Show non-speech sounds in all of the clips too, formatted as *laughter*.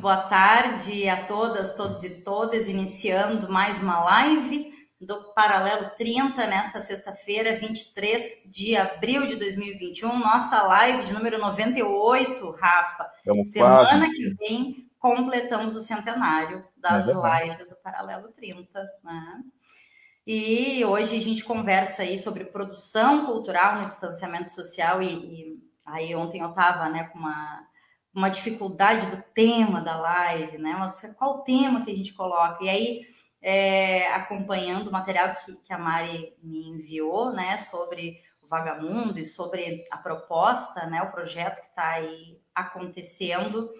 boa tarde a todas, todos e todas. Iniciando mais uma live do Paralelo 30 nesta sexta-feira, 23 de abril de 2021. Nossa live de número 98, Rafa. Vamos Semana quase. que vem completamos o centenário das É lives do Paralelo 30, né? E hoje a gente conversa aí sobre produção cultural no distanciamento social e, e aí ontem eu estava né, com uma, uma dificuldade do tema da live, né? Qual o tema que a gente coloca? E aí, é, acompanhando o material que, que a Mari me enviou, né, sobre o Vagamundo e sobre a proposta, né, o projeto que está aí acontecendo,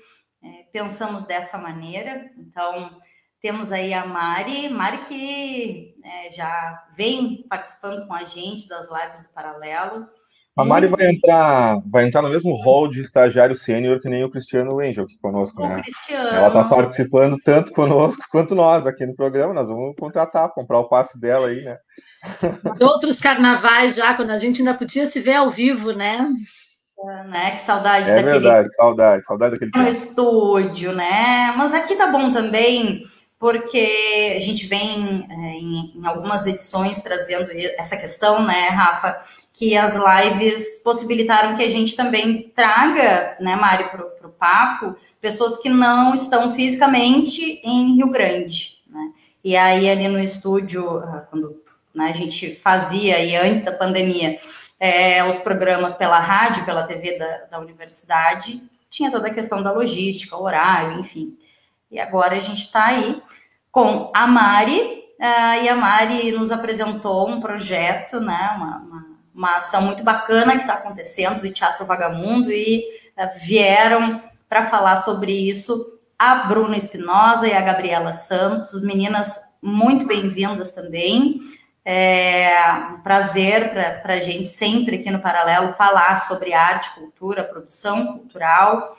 é, pensamos dessa maneira. Então, temos aí a Mari, Mari que é, já vem participando com a gente das lives do Paralelo. A Mari vai entrar, vai entrar no mesmo hall de estagiário sênior que nem o Cristiano Angel aqui conosco, O né? Cristiano. Ela está participando tanto conosco quanto nós aqui no programa. Nós vamos contratar, comprar o passe dela aí, né? De outros carnavais já, quando a gente ainda podia se ver ao vivo, né? né? Que saudade É daquele verdade, saudade, saudade daquele no estúdio, né? Mas aqui tá bom também, porque a gente vem é, em, em algumas edições trazendo essa questão, né, Rafa, que as lives possibilitaram que a gente também traga, né, Mário, para o papo, pessoas que não estão fisicamente em Rio Grande, né? E aí ali no estúdio, ah, quando né, a gente fazia e antes da pandemia, é, os programas pela rádio, pela TV da, da universidade, tinha toda a questão da logística, horário, enfim. E agora a gente está aí com a Mari, uh, e a Mari nos apresentou um projeto, né, uma, uma, uma ação muito bacana que está acontecendo do Teatro Vagamundo, e uh, vieram para falar sobre isso a Bruna Espinosa e a Gabriela Santos, meninas muito bem-vindas também. É um prazer para a gente sempre aqui no Paralelo falar sobre arte, cultura, produção cultural.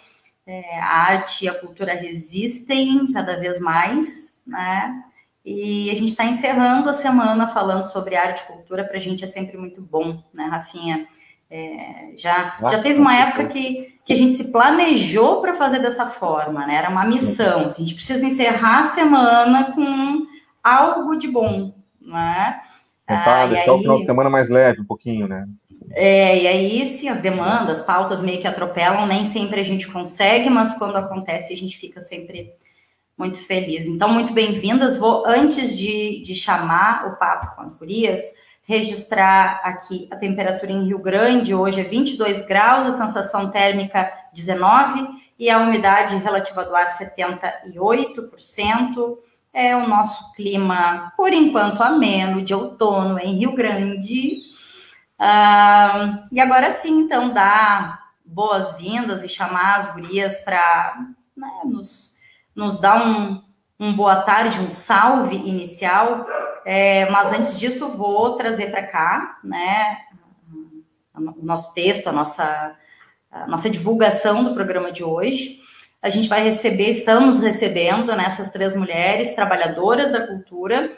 É, a arte e a cultura resistem cada vez mais, né? E a gente está encerrando a semana falando sobre arte e cultura, para a gente é sempre muito bom, né, Rafinha? É, já, Ah, já teve uma época que, que a gente se planejou para fazer dessa forma, né? Era uma missão. assim, a gente precisa encerrar a semana com algo de bom, né? Tentar Ah, e deixar o aí- final de semana mais leve um pouquinho, né? É, e aí, sim, as demandas, pautas meio que atropelam, nem sempre a gente consegue, mas quando acontece, a gente fica sempre muito feliz. Então, muito bem-vindas. Vou, antes de, de chamar o papo com as gurias, registrar aqui a temperatura em Rio Grande. Hoje é 22 graus, a sensação térmica 19 e a umidade relativa do ar 78%. É o nosso clima, por enquanto, ameno, de outono em Rio Grande. Ah, e agora sim, então, dar boas-vindas e chamar as gurias para né, nos, nos dar um, um boa tarde, um salve inicial. É, mas antes disso, vou trazer para cá né, o nosso texto, a nossa, a nossa divulgação do programa de hoje. A gente vai receber, estamos recebendo nessas né, três mulheres trabalhadoras da cultura.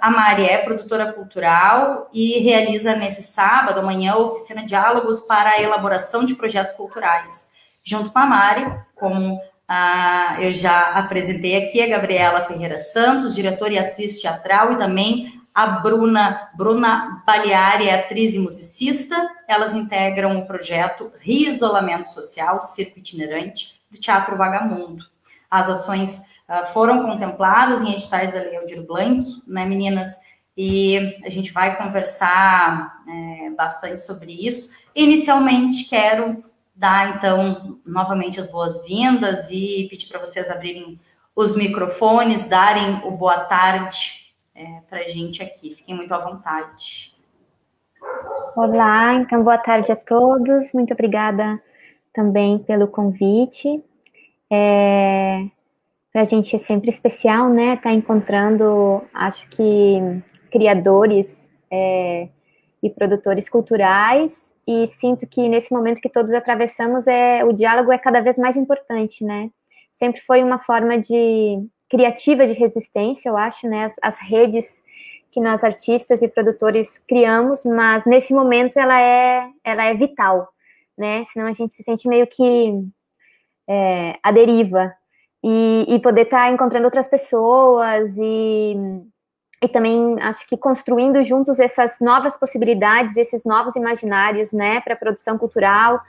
A Mari é produtora cultural e realiza nesse sábado, amanhã, a oficina Diálogos para a elaboração de projetos culturais. Junto com a Mari, como ah, eu já apresentei aqui, a Gabriela Ferreira Santos, diretora e atriz teatral, e também a Bruna, Bruna Baleari, atriz e musicista. Elas integram o projeto Reisolamento Social, Circo Itinerante, do Teatro Vagamundo. As ações uh, foram contempladas em editais da Lei Aldir Blanc, né, meninas? E a gente vai conversar é, bastante sobre isso. Inicialmente, quero dar, então, novamente as boas-vindas e pedir para vocês abrirem os microfones, darem o boa tarde é, para a gente aqui. Fiquem muito à vontade. Olá, então boa tarde a todos. Muito obrigada também pelo convite. É, Para a gente é sempre especial, né? Estar tá encontrando, acho que, criadores é, e produtores culturais. E sinto que nesse momento que todos atravessamos, é, o diálogo é cada vez mais importante, né? Sempre foi uma forma de criativa de resistência, eu acho, né? As, as redes que nós artistas e produtores criamos, mas nesse momento ela é, ela é vital, né? Senão a gente se sente meio que é, à deriva. E, e poder estar tá encontrando outras pessoas e, e também acho que construindo juntos essas novas possibilidades, esses novos imaginários, né, para a produção cultural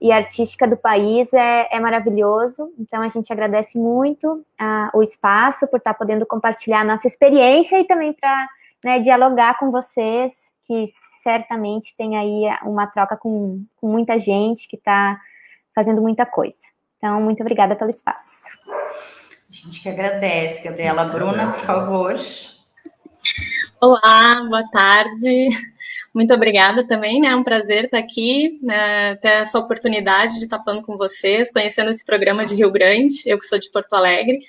e artística do país é, é, maravilhoso. Então a gente agradece muito uh, o espaço por estar tá podendo compartilhar a nossa experiência e também para né, dialogar com vocês, que certamente tem aí uma troca com, com muita gente que está fazendo muita coisa. Então, muito obrigada pelo espaço. A gente que agradece, Gabriela. Bruna, por favor. Olá, boa tarde. Muito obrigada também, né? É um prazer estar aqui, né? ter essa oportunidade de estar falando com vocês, conhecendo esse programa de Rio Grande, eu que sou de Porto Alegre,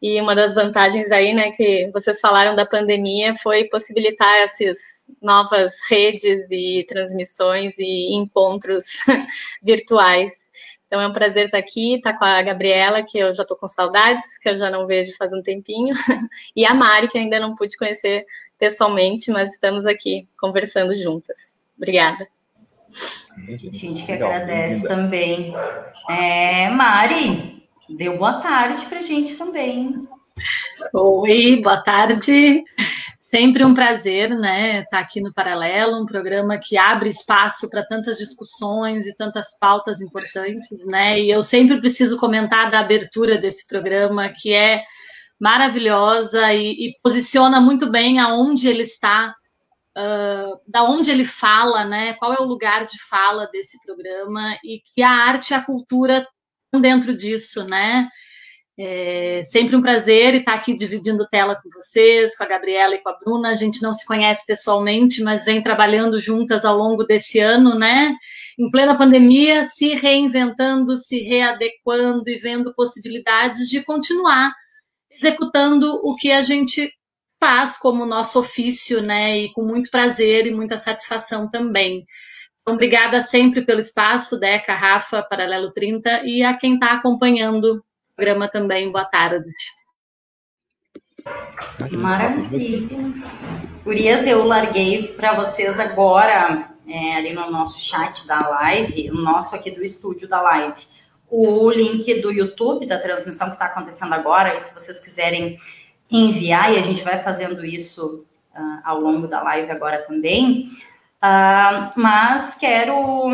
e uma das vantagens aí, né, que vocês falaram da pandemia foi possibilitar essas novas redes e transmissões e encontros *laughs* virtuais. Então é um prazer estar aqui, estar com a Gabriela, que eu já estou com saudades, que eu já não vejo faz um tempinho, *laughs* e a Mari, que ainda não pude conhecer pessoalmente, mas estamos aqui conversando juntas. Obrigada. A gente que agradece também. É, Mari, Deu boa tarde para a gente também. Oi, boa tarde. Sempre um prazer, né, estar tá aqui no Paralelo, um programa que abre espaço para tantas discussões e tantas pautas importantes, né? E eu sempre preciso comentar da abertura desse programa, que é maravilhosa e, e posiciona muito bem aonde ele está, uh, da onde ele fala, né? Qual é o lugar de fala desse programa e que a arte e a cultura dentro disso, né? É sempre um prazer estar aqui dividindo tela com vocês, com a Gabriela e com a Bruna. A gente não se conhece pessoalmente, mas vem trabalhando juntas ao longo desse ano, né? Em plena pandemia, se reinventando, se readequando e vendo possibilidades de continuar executando o que a gente faz como nosso ofício, né? E com muito prazer e muita satisfação também. Então, obrigada sempre pelo espaço, Deca, Rafa, Paralelo 30, e a quem está acompanhando programa também, boa tarde. Maravilha. Urias, eu larguei para vocês agora, é, ali no nosso chat da live, o nosso aqui do estúdio da live, o link do YouTube, da transmissão que está acontecendo agora, e se vocês quiserem enviar, e a gente vai fazendo isso uh, ao longo da live agora também, Uh, mas quero,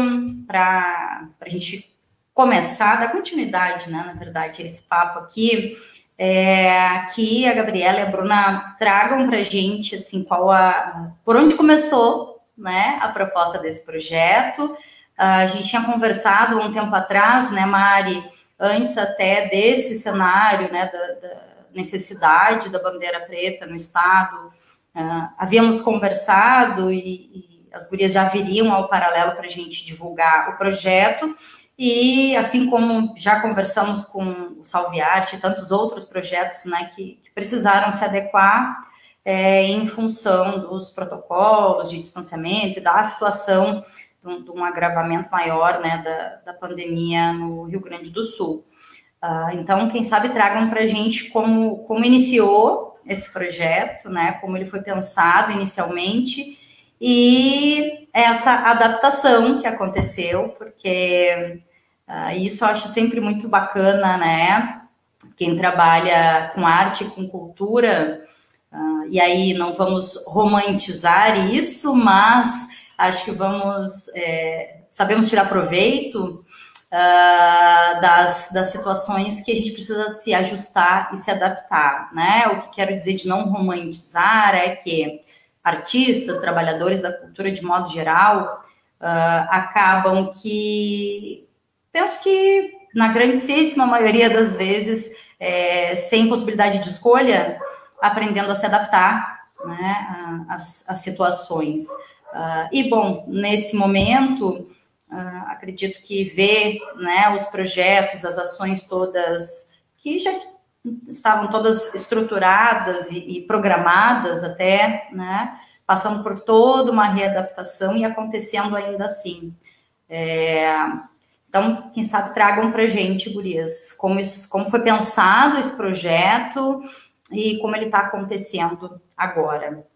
para a gente começar, dar continuidade, né, na verdade, esse papo aqui, é, que a Gabriela e a Bruna tragam para a gente, assim, qual a, por onde começou, né, a proposta desse projeto. Uh, a gente tinha conversado um tempo atrás, né, Mari, antes até desse cenário, né, da, da necessidade da bandeira preta no Estado, uh, havíamos conversado e, e as gurias já viriam ao paralelo para a gente divulgar o projeto. E assim como já conversamos com o Salviarte e tantos outros projetos né, que, que precisaram se adequar é, em função dos protocolos de distanciamento e da situação de um, de um agravamento maior né, da, da, pandemia no Rio Grande do Sul. Uh, então, quem sabe tragam para a gente como, como iniciou esse projeto, né, como ele foi pensado inicialmente e essa adaptação que aconteceu, porque uh, isso eu acho sempre muito bacana, né? Quem trabalha com arte, com cultura, uh, e aí não vamos romantizar isso, mas acho que vamos, é, sabemos tirar proveito uh, das, das situações que a gente precisa se ajustar e se adaptar, né? O que quero dizer de não romantizar é que artistas, trabalhadores da cultura de modo geral, uh, acabam que, penso que na grandíssima maioria das vezes, é, sem possibilidade de escolha, aprendendo a se adaptar né, às, às situações. Uh, e, bom, nesse momento, uh, acredito que ver né, os projetos, as ações todas que já estavam todas estruturadas e, e programadas até, né, passando por toda uma readaptação e acontecendo ainda assim. É, então, quem sabe tragam para gente, Gurias, como, isso, como foi pensado esse projeto e como ele está acontecendo agora.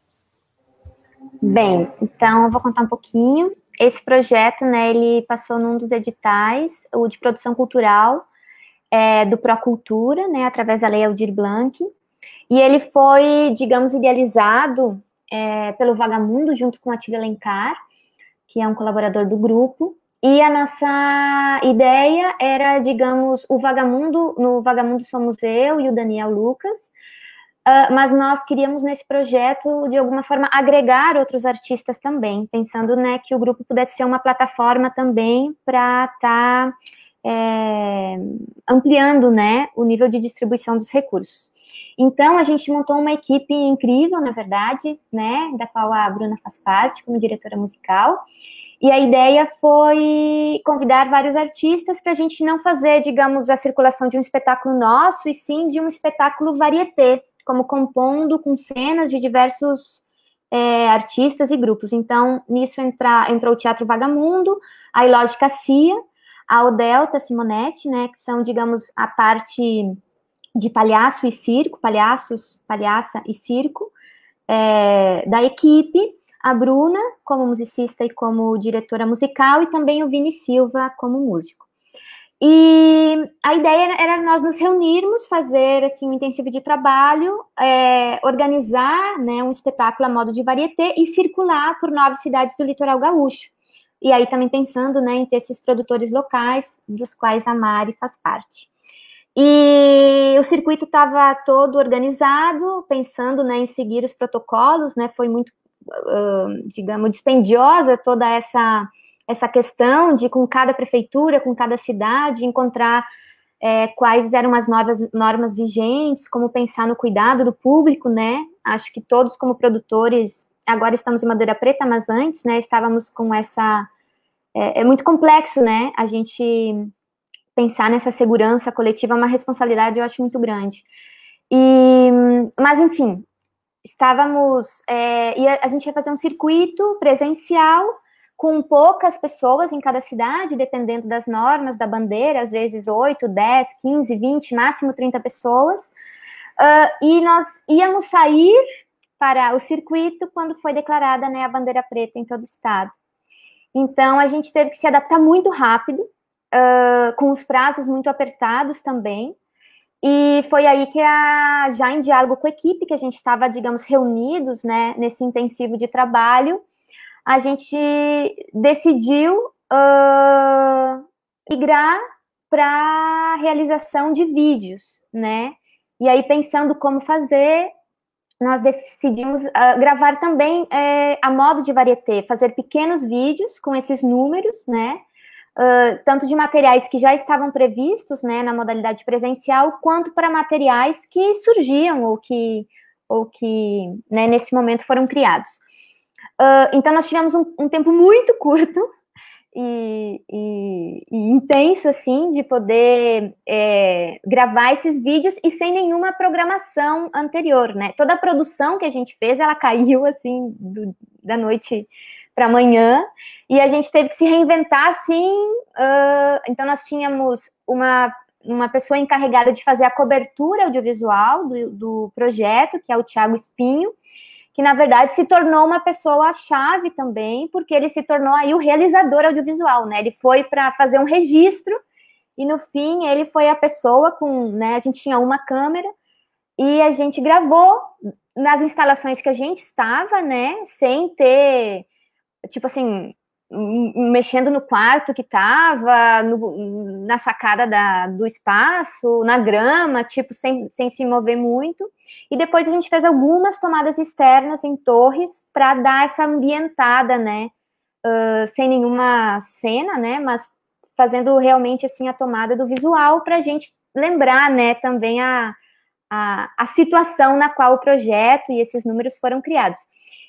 Bem, então eu vou contar um pouquinho. Esse projeto, né, ele passou num dos editais, o de produção cultural é, do Procultura, né, através da Lei Aldir Blanc, e ele foi, digamos, idealizado é, pelo Vagamundo, junto com a Tília Alencar, que é um colaborador do grupo, e a nossa ideia era, digamos, o Vagamundo, no Vagamundo somos eu e o Daniel Lucas, Uh, mas nós queríamos nesse projeto, de alguma forma, agregar outros artistas também, pensando né, que o grupo pudesse ser uma plataforma também para estar tá, é, ampliando né, o nível de distribuição dos recursos. Então, a gente montou uma equipe incrível, na verdade, né, da qual a Bruna faz parte como diretora musical, e a ideia foi convidar vários artistas para a gente não fazer, digamos, a circulação de um espetáculo nosso, e sim de um espetáculo varieté, como compondo com cenas de diversos é, artistas e grupos. Então, nisso entra, entrou o Teatro Vagamundo, a Ilógica Cia, a Odelta Simonetti, né, que são, digamos, a parte de palhaço e circo, palhaços, palhaça e circo, é, da equipe, a Bruna como musicista e como diretora musical, e também o Vini Silva como músico. E a ideia era nós nos reunirmos, fazer assim um intensivo de trabalho, é, organizar né, um espetáculo a modo de varieté e circular por nove cidades do litoral gaúcho. E aí também pensando né, em ter esses produtores locais, dos quais a Mari faz parte. E o circuito estava todo organizado, pensando né, em seguir os protocolos, né, foi muito, digamos, dispendiosa toda essa essa questão de, com cada prefeitura, com cada cidade, encontrar é, quais eram as novas normas vigentes, como pensar no cuidado do público, né? Acho que todos, como produtores, agora estamos em Madeira Preta, mas antes, né, estávamos com essa. É, é muito complexo, né? A gente pensar nessa segurança coletiva é uma responsabilidade, eu acho, muito grande. E, mas, enfim, estávamos. É, e a, a gente ia fazer um circuito presencial com poucas pessoas em cada cidade, dependendo das normas da bandeira, às vezes 8, 10, 15, 20, máximo 30 pessoas. Uh, e nós íamos sair para o circuito quando foi declarada né, a bandeira preta em todo o estado. Então, a gente teve que se adaptar muito rápido, uh, com os prazos muito apertados também. E foi aí que, a, já em diálogo com a equipe, que a gente estava, digamos, reunidos né, nesse intensivo de trabalho, a gente decidiu uh, migrar para realização de vídeos, né? E aí, pensando como fazer, nós decidimos uh, gravar também é, a modo de varieté, fazer pequenos vídeos com esses números, né? Uh, tanto de materiais que já estavam previstos, né, na modalidade presencial, quanto para materiais que surgiam ou que, ou que né, nesse momento foram criados. Uh, então, nós tivemos um, um tempo muito *laughs* curto e, e, e, intenso, assim, de poder é, gravar esses vídeos e sem nenhuma programação anterior, né? Toda a produção que a gente fez, ela caiu, assim, do, da noite para amanhã, e a gente teve que se reinventar, assim. Uh, então, nós tínhamos uma, uma pessoa encarregada de fazer a cobertura audiovisual do, do projeto, que é o Tiago Espinho, que na verdade se tornou uma pessoa chave também, porque ele se tornou aí o realizador audiovisual, né? Ele foi para fazer um registro e no fim ele foi a pessoa com, né? A gente tinha uma câmera e a gente gravou nas instalações que a gente estava, né? Sem ter, tipo assim, mexendo no quarto que estava, na sacada da, do espaço, na grama, tipo, sem, sem se mover muito. E depois a gente fez algumas tomadas externas em torres para dar essa ambientada, né? Uh, sem nenhuma cena, né? Mas fazendo realmente assim a tomada do visual para a gente lembrar, né? Também a, a, a situação na qual o projeto e esses números foram criados.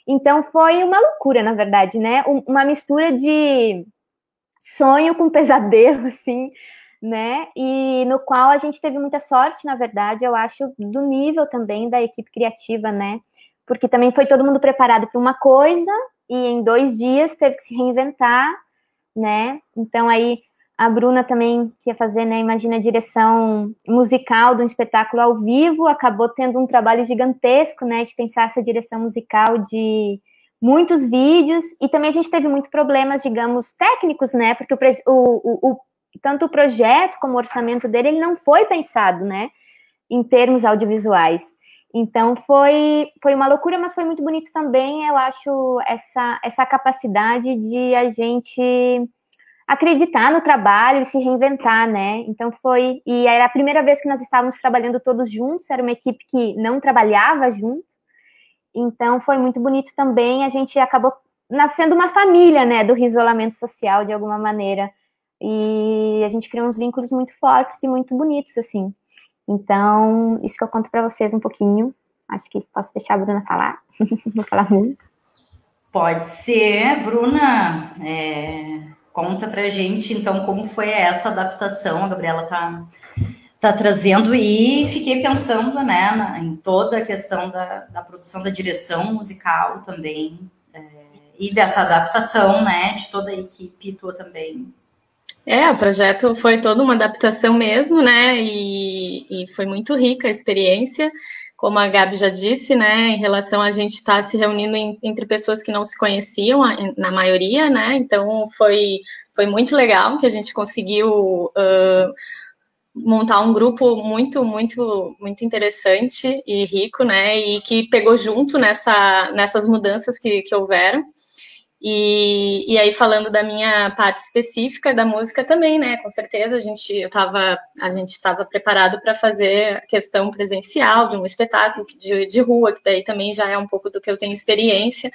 Então foi uma loucura, na verdade, né? Uma mistura de sonho com pesadelo, *laughs* assim, né? E no qual a gente teve muita sorte, na verdade, eu acho, do nível também da equipe criativa, né? Porque também foi todo mundo preparado para uma coisa e em dois dias teve que se reinventar, né? Então aí a Bruna também quer fazer, né? Imagina a direção musical de um espetáculo ao vivo, acabou tendo um trabalho gigantesco, né? De pensar essa direção musical de muitos vídeos e também a gente teve muitos problemas, digamos, técnicos, né? Porque o, o, o, tanto o projeto como o orçamento dele ele não foi pensado, né? Em termos audiovisuais. Então foi, foi uma loucura, mas foi muito bonito também, eu acho, essa, essa capacidade de a gente acreditar no trabalho e se reinventar, né? Então foi. E era a primeira vez que nós estávamos trabalhando todos juntos, era uma equipe que não trabalhava junto. Então foi muito bonito também. A gente acabou nascendo uma família, né, do isolamento social de alguma maneira. E a gente criou uns vínculos muito fortes e muito bonitos, assim. Então, isso que eu conto para vocês um pouquinho. Acho que posso deixar a Bruna falar. *laughs* Vou falar muito. Pode ser, Bruna. É, Conta pra gente, então, como foi essa adaptação, a Gabriela tá, tá trazendo, e fiquei pensando, né, na, em toda a questão da, da produção da direção musical também, é, e dessa adaptação, né, de toda a equipe, tua também. É, o projeto foi toda uma adaptação mesmo, né, e, e foi muito rica a experiência, como a Gabi já disse, né, em relação a gente estar tá se reunindo em, entre pessoas que não se conheciam, na maioria, né, então foi, foi muito legal que a gente conseguiu uh, montar um grupo muito, muito, muito interessante e rico, né, e que pegou junto nessa, nessas mudanças que, que houveram. E, e aí, falando da minha parte específica da música também, né? Com certeza a gente eu tava, a gente estava preparado para fazer a questão presencial de um espetáculo de, de rua, que daí também já é um pouco do que eu tenho experiência.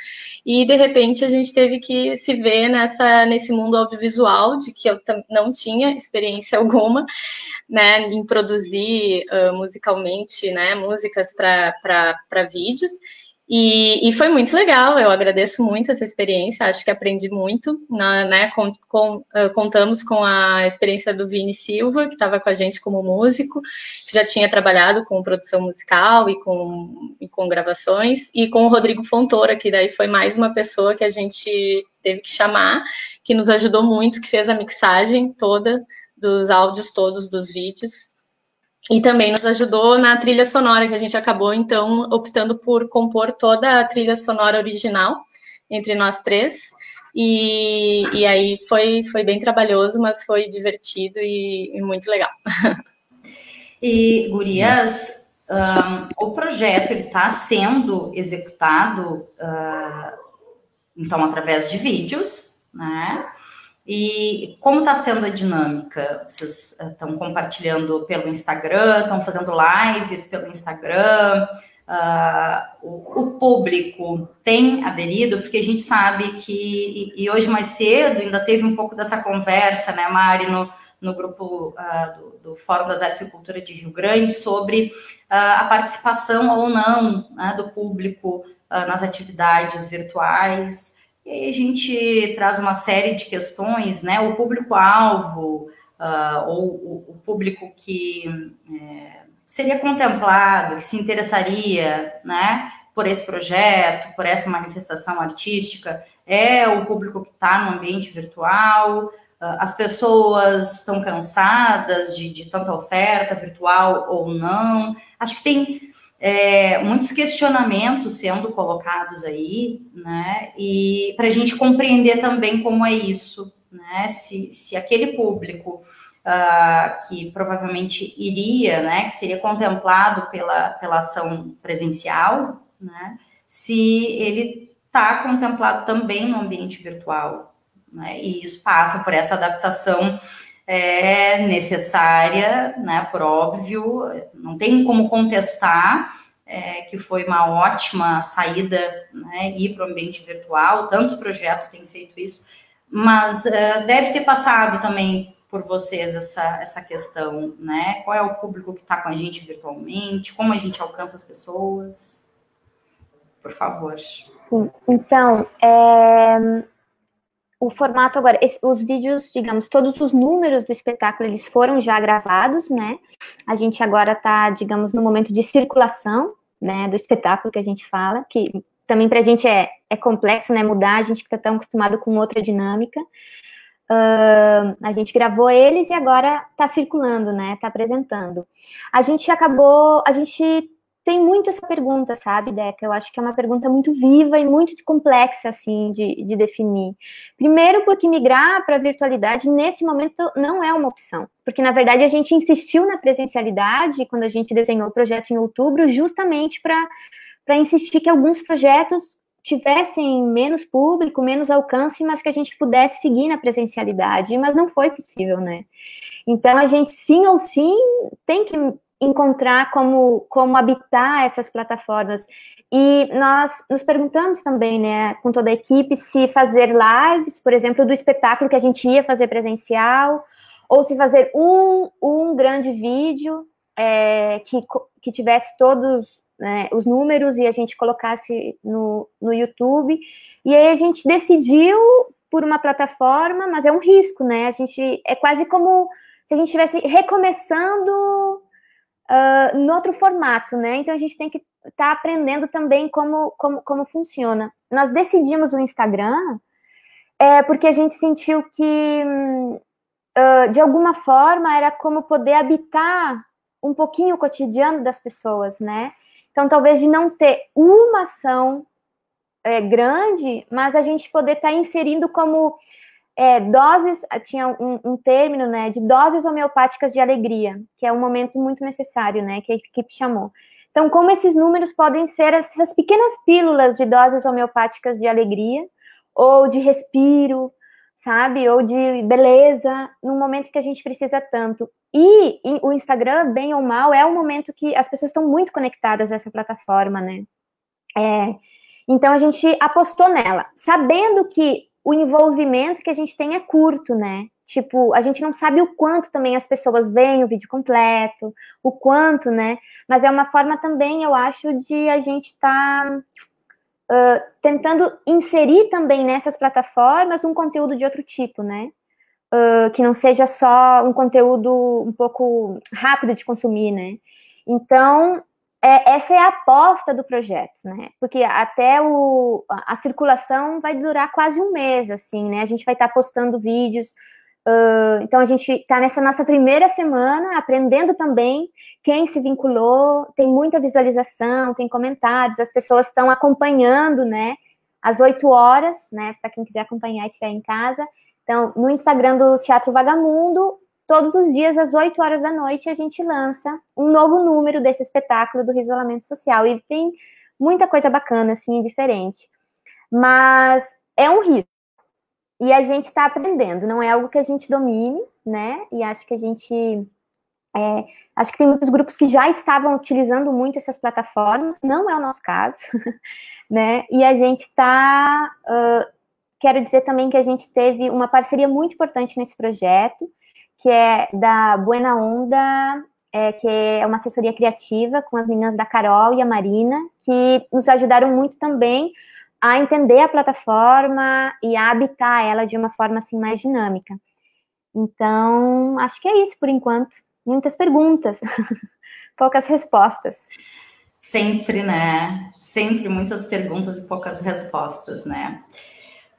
E de repente a gente teve que se ver nessa, nesse mundo audiovisual, de que eu não tinha experiência *laughs* alguma, né? Em produzir uh, musicalmente, né? Músicas para vídeos. E, e, foi muito legal, eu agradeço muito essa experiência, acho que aprendi muito, na, né, com, com, uh, contamos com a experiência do Vini Silva, que estava com a gente como músico, que já tinha trabalhado com produção musical e com, e com gravações, e com o Rodrigo Fontoura, que daí foi mais uma pessoa que a gente teve que chamar, que nos ajudou muito, que fez a mixagem toda dos áudios todos dos vídeos, e também nos ajudou na trilha sonora, que a gente acabou, então, optando por compor toda a trilha sonora original entre nós três. E, e aí foi, foi bem trabalhoso, mas foi divertido e, e muito legal. *laughs* E, Gurias, um, o projeto está sendo executado, uh, então, através de vídeos, né? E como está sendo a dinâmica? Vocês estão eh, compartilhando pelo Instagram, estão fazendo lives pelo Instagram? Uh, o, o, público tem aderido, porque a gente sabe que, e, e, hoje mais cedo ainda teve um pouco dessa conversa, né, Mari, no, no grupo uh, do, do, Fórum das Artes e Cultura de Rio Grande, sobre uh, a participação ou não né, do público nas atividades virtuais. E aí a gente traz uma série de questões, né? O público-alvo, uh, ou o, público que é, seria contemplado, que se interessaria, né? Por esse projeto, por essa manifestação artística, é o público que está no ambiente virtual. Uh, as pessoas estão cansadas de, de tanta oferta virtual ou não. Acho que tem é, muitos questionamentos sendo colocados aí, né? E para a gente compreender também como é isso, né? Se, se aquele público uh, que provavelmente iria, né? Que seria contemplado pela, pela ação presencial, né? Se ele está contemplado também no ambiente virtual, né? E isso passa por essa adaptação é necessária, né, por óbvio, não tem como contestar é, que foi uma ótima saída, né, ir para o ambiente virtual, tantos projetos têm feito isso, mas uh, deve ter passado também por vocês essa, essa questão, né, qual é o público que está com a gente virtualmente, como a gente alcança as pessoas, por favor. Sim, então, é, o formato agora, os vídeos, digamos, todos os números do espetáculo, eles foram já gravados, né? A gente agora está, digamos, no momento de circulação, né, do espetáculo que a gente fala, que também para a gente é, é complexo, né, mudar, a gente está tão acostumado com outra dinâmica. Uh, a gente gravou eles e agora está circulando, né, está apresentando. A gente acabou, a gente tem muito essa pergunta, sabe, Deca? Eu acho que é uma pergunta muito viva e muito complexa, assim, de, de definir. Primeiro, porque migrar para a virtualidade, nesse momento, não é uma opção. Porque, na verdade, a gente insistiu na presencialidade quando a gente desenhou o projeto em outubro, justamente para insistir que alguns projetos tivessem menos público, menos alcance, mas que a gente pudesse seguir na presencialidade, mas não foi possível, né? Então, a gente, sim ou sim, tem que encontrar como, como habitar essas plataformas. E nós nos perguntamos também, né, com toda a equipe, se fazer lives, por exemplo, do espetáculo que a gente ia fazer presencial, ou se fazer um, um grande vídeo é, que, que tivesse todos né, os números e a gente colocasse no, no YouTube. E aí a gente decidiu por uma plataforma, mas é um risco, né? A gente é quase como se a gente estivesse recomeçando uh, no outro formato, né? Então a gente tem que estar tá aprendendo também como, como, como funciona. Nós decidimos o Instagram é, porque a gente sentiu que, uh, de alguma forma, era como poder habitar um pouquinho o cotidiano das pessoas, né? Então, talvez de não ter uma ação é, grande, mas a gente poder estar tá inserindo como é, doses, tinha um, um término, né, de doses homeopáticas de alegria, que é um momento muito necessário, né, que a equipe chamou. Então, como esses números podem ser essas pequenas pílulas de doses homeopáticas de alegria, ou de respiro, sabe, ou de beleza, num momento que a gente precisa tanto. E, e o Instagram, bem ou mal, é um momento que as pessoas estão muito conectadas a essa plataforma, né. É, então, a gente apostou nela, sabendo que o envolvimento que a gente tem é curto, né? Tipo, a gente não sabe o quanto também as pessoas veem o vídeo completo, o quanto, né? Mas é uma forma também, eu acho, de a gente estar tá, uh, tentando inserir também nessas plataformas um conteúdo de outro tipo, né? Uh, que não seja só um conteúdo um pouco rápido de consumir, né? Então, é, essa é a aposta do projeto, né? Porque até o, a, circulação vai durar quase um mês, assim, né? A gente vai estar tá postando vídeos. Uh, então a gente está nessa nossa primeira semana aprendendo também quem se vinculou, tem muita visualização, tem comentários, as pessoas estão acompanhando, né? Às 8 horas, né? Para quem quiser acompanhar e estiver em casa. Então, no Instagram do Teatro Vagamundo, todos os dias, às 8 horas da noite, a gente lança um novo número desse espetáculo do isolamento social. E tem muita coisa bacana, assim, diferente. Mas é um risco. E a gente está aprendendo, não é algo que a gente domine, né? E acho que a gente. É, acho que tem muitos grupos que já estavam utilizando muito essas plataformas, não é o nosso caso, *laughs* né? E a gente está. Uh, quero dizer também que a gente teve uma parceria muito importante nesse projeto, que é da Buena Onda, é, que é uma assessoria criativa com as meninas da Carol e a Marina, que nos ajudaram muito também a entender a plataforma e a habitar ela de uma forma assim mais dinâmica. Então, acho que é isso por enquanto. Muitas perguntas, *laughs* poucas respostas. Sempre, né? Sempre muitas perguntas e poucas respostas, né?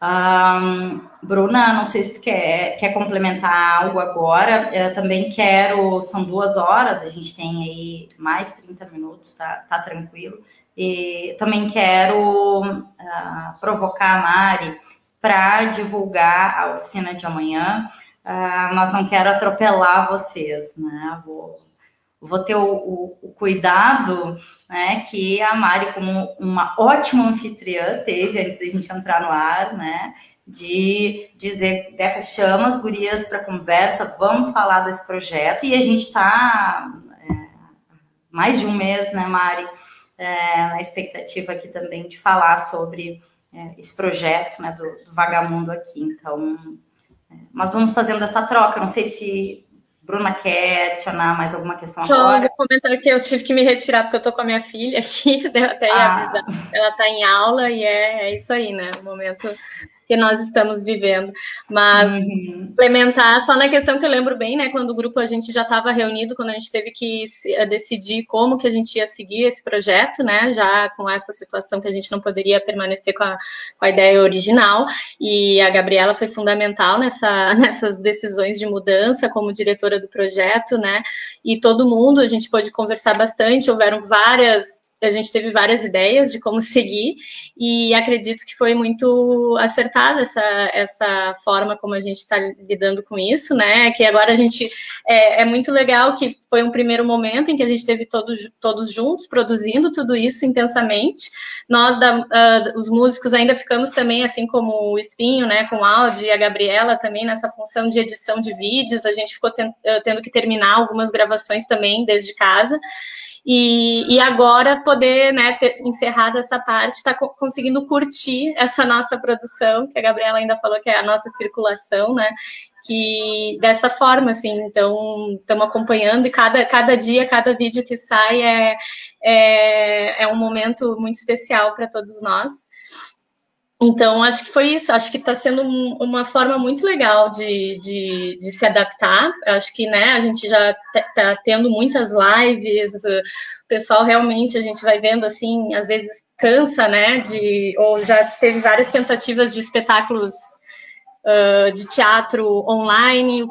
Um, Bruna, não sei se tu quer, quer complementar algo agora. Eu também quero, são duas horas, a gente tem aí mais 30 minutos, tá, tá tranquilo. E também quero uh, provocar a Mari para divulgar a oficina de amanhã, uh, mas não quero atropelar vocês, né? Vou, vou ter o, o, o, cuidado, né, que a Mari, como uma ótima anfitriã, teve antes da gente entrar no ar, né, de dizer, Deca, chama as gurias para conversa, vamos falar desse projeto, e a gente está é, mais de um mês, né, Mari, é, na expectativa aqui também de falar sobre é, esse projeto, né, do, do Vagamundo aqui, então, é, mas vamos fazendo essa troca, não sei se Bruna quer adicionar mais alguma questão Só agora? Vou comentar que eu tive que me retirar porque eu tô com a minha filha aqui, *laughs* até ah. avisar. Ela está em aula e é, é, isso aí, né? O momento que nós estamos vivendo. Mas uhum. implementar, só na questão que eu lembro bem, né? Quando o grupo a gente já estava reunido, quando a gente teve que eh, decidir como que a gente ia seguir esse projeto, né? Já com essa situação que a gente não poderia permanecer com a, com a ideia original. E a Gabriela foi fundamental nessa, *laughs* nessas decisões de mudança como diretora do projeto, né? E todo mundo, a gente pôde conversar bastante, houveram várias a gente teve várias ideias de como seguir e acredito que foi muito acertada essa, essa forma como a gente está lidando com isso, né? Que agora a gente é, é, muito legal que foi um primeiro momento em que a gente teve todos, todos juntos produzindo tudo isso intensamente. Nós, da, uh, os músicos, ainda ficamos também, assim como o Espinho, né? Com o áudio e a Gabriela também nessa função de edição de vídeos. A gente ficou tendo que terminar algumas gravações também desde casa. E, e agora poder né, ter encerrado essa parte, está conseguindo curtir essa nossa produção, que a Gabriela ainda falou que é a nossa circulação, né? Que dessa forma, assim, então estamos acompanhando e cada, cada dia, cada vídeo que sai é, é, é um momento muito especial para todos nós. Então, acho que foi isso. Acho que está sendo um, uma forma muito legal de, de, de, se adaptar. Acho que né, a gente já está tendo muitas lives, o pessoal realmente a gente vai vendo assim, às vezes cansa, né? De, ou já teve várias tentativas de espetáculos uh, de teatro online, uh,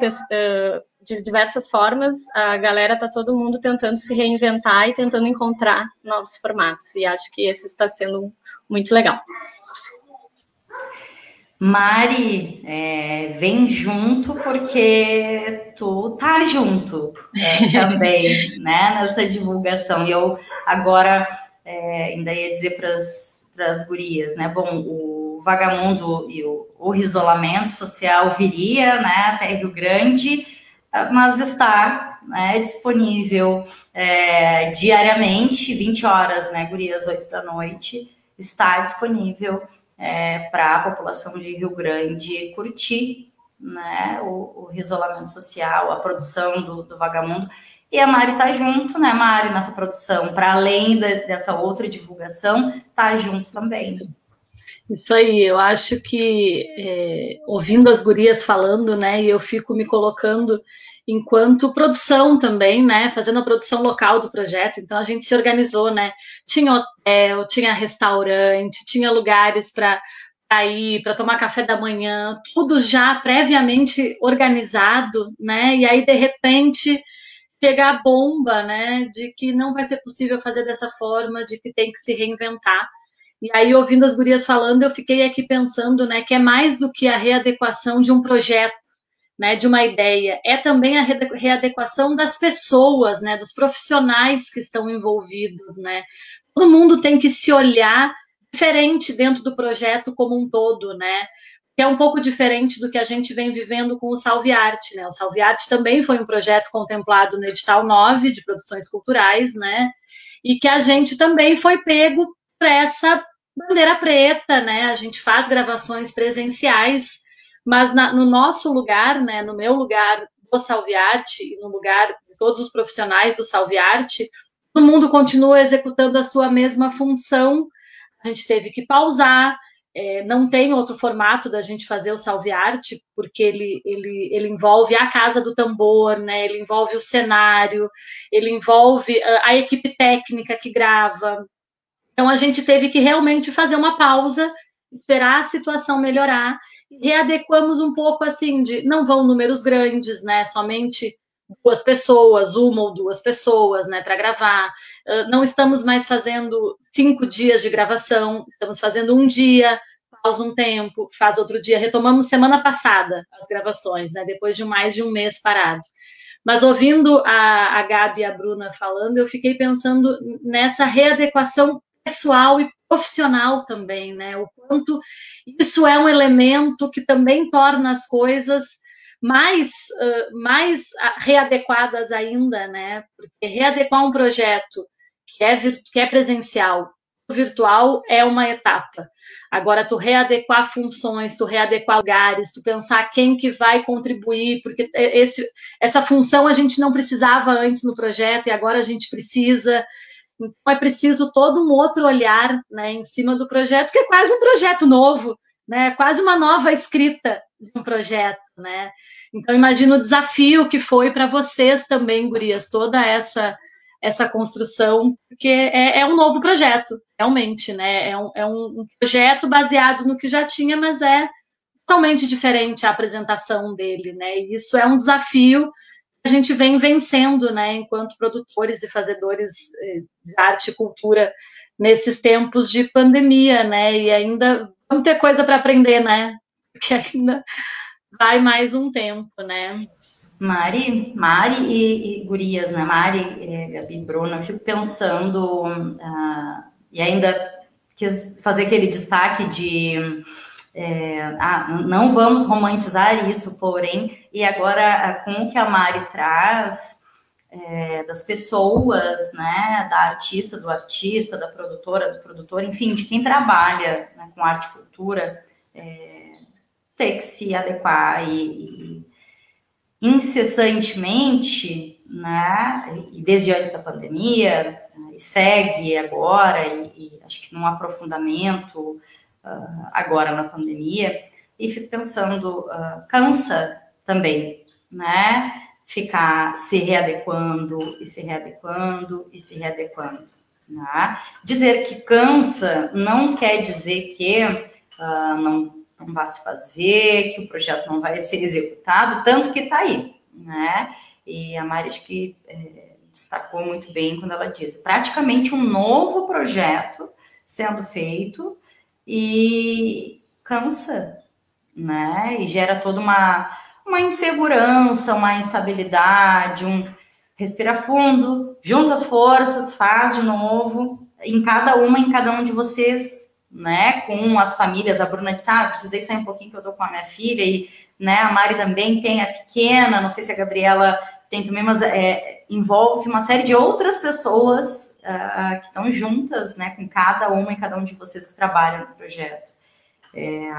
de diversas formas. A galera está todo mundo tentando se reinventar e tentando encontrar novos formatos. E acho que esse está sendo muito legal. Mari, é, vem junto porque tu tá junto é, *laughs* também, né, nessa divulgação. E eu agora é, ainda ia dizer para as gurias, né, bom, o Vagamundo e o, o isolamento social viria, né, até Rio Grande, mas está né, disponível é, diariamente, 20 horas, né, gurias, 8 da noite, está disponível é, para a população de Rio Grande curtir né, o, o isolamento social, a produção do, do Vagamundo. E a Mari está junto, né, Mari, nessa produção, para além de, dessa outra divulgação, está junto também. Isso aí, eu acho que é, ouvindo as gurias falando, né, e eu fico me colocando enquanto produção também, né, fazendo a produção local do projeto. Então a gente se organizou, né? Tinha hotel, tinha restaurante, tinha lugares para ir, para tomar café da manhã, tudo já previamente organizado, né? E aí de repente chega a bomba, né, de que não vai ser possível fazer dessa forma, de que tem que se reinventar. E aí, ouvindo as gurias falando, eu fiquei aqui pensando, né, que é mais do que a readequação de um projeto, né, de uma ideia, é também a readequação das pessoas, né, dos profissionais que estão envolvidos, né. Todo mundo tem que se olhar diferente dentro do projeto como um todo, né, que é um pouco diferente do que a gente vem vivendo com o Salve Arte, né. O Salve Arte também foi um projeto contemplado no edital 9 de produções culturais, né, e que a gente também foi pego para essa bandeira preta, né, a gente faz gravações presenciais, mas na, no nosso lugar, né, no meu lugar do Salviarte, e no lugar de todos os profissionais do Salviarte, todo mundo continua executando a sua mesma função. A gente teve que pausar, é, não tem outro formato da gente fazer o Salviarte, porque ele, ele, ele envolve a casa do tambor, né? ele envolve o cenário, ele envolve a, a equipe técnica que grava. Então a gente teve que realmente fazer uma pausa, esperar a situação melhorar readequamos um pouco assim de não vão números grandes, né? Somente duas pessoas, uma ou duas pessoas, né, para gravar. Uh, não estamos mais fazendo cinco dias de gravação, estamos fazendo um dia, pausa um tempo, faz outro dia. Retomamos semana passada as gravações, né, depois de mais de um mês parado. Mas ouvindo a, a Gabi e a Bruna falando, eu fiquei pensando nessa readequação pessoal e profissional também, né? O quanto isso é um elemento que também torna as coisas mais, uh, mais readequadas ainda, né? Porque readequar um projeto que é, que é presencial virtual é uma etapa. Agora, tu readequar funções, tu readequar lugares, tu pensar quem que vai contribuir, porque esse, essa função a gente não precisava antes no projeto e agora a gente precisa. Então, é preciso todo um outro olhar né, em cima do projeto, que é quase um projeto novo, né, quase uma nova escrita de um projeto. Né? Então, imagino o desafio que foi para vocês também, Gurias, toda essa essa construção, porque é, é, um novo projeto, realmente, né? É um, é um projeto baseado no que já tinha, mas é totalmente diferente a apresentação dele, né? E isso é um desafio a gente vem vencendo, né? Enquanto produtores e fazedores eh, de arte e cultura nesses tempos de pandemia, né? E ainda vamos ter coisa para aprender, né? Porque ainda vai mais um tempo, né? Mari, Mari e, e Gurias, né? Mari, é, Gabi, Bruna, eu fico pensando, uh, e ainda quis fazer aquele destaque de é, ah, não vamos romantizar isso, porém, e agora com o que a Mari traz é, das pessoas, né, da artista, do artista, da produtora, do produtor, enfim, de quem trabalha né, com arte e cultura, é, ter que se adequar e, e incessantemente, né, e desde antes da pandemia, e segue agora, e, e acho que num aprofundamento uh, agora na pandemia, e fico pensando, uh, cansa também, né, ficar se readequando, e se readequando, e se readequando. Né? Dizer que cansa não quer dizer que uh, não não vai se fazer, que o projeto não vai ser executado, tanto que está aí, né? E a Mari acho que é, destacou muito bem quando ela diz, praticamente um novo projeto sendo feito e cansa, né? E gera toda uma, uma insegurança, uma instabilidade, um respira fundo, junta as forças, faz de novo, em cada uma, em cada um de vocês né, com as famílias. A Bruna disse, ah, precisei sair um pouquinho que eu tô com a minha filha, e né, a Mari também tem a pequena, não sei se a Gabriela tem também, mas é, envolve uma série de outras pessoas uh, que estão juntas, né, com cada uma e cada um de vocês que trabalham no projeto. É,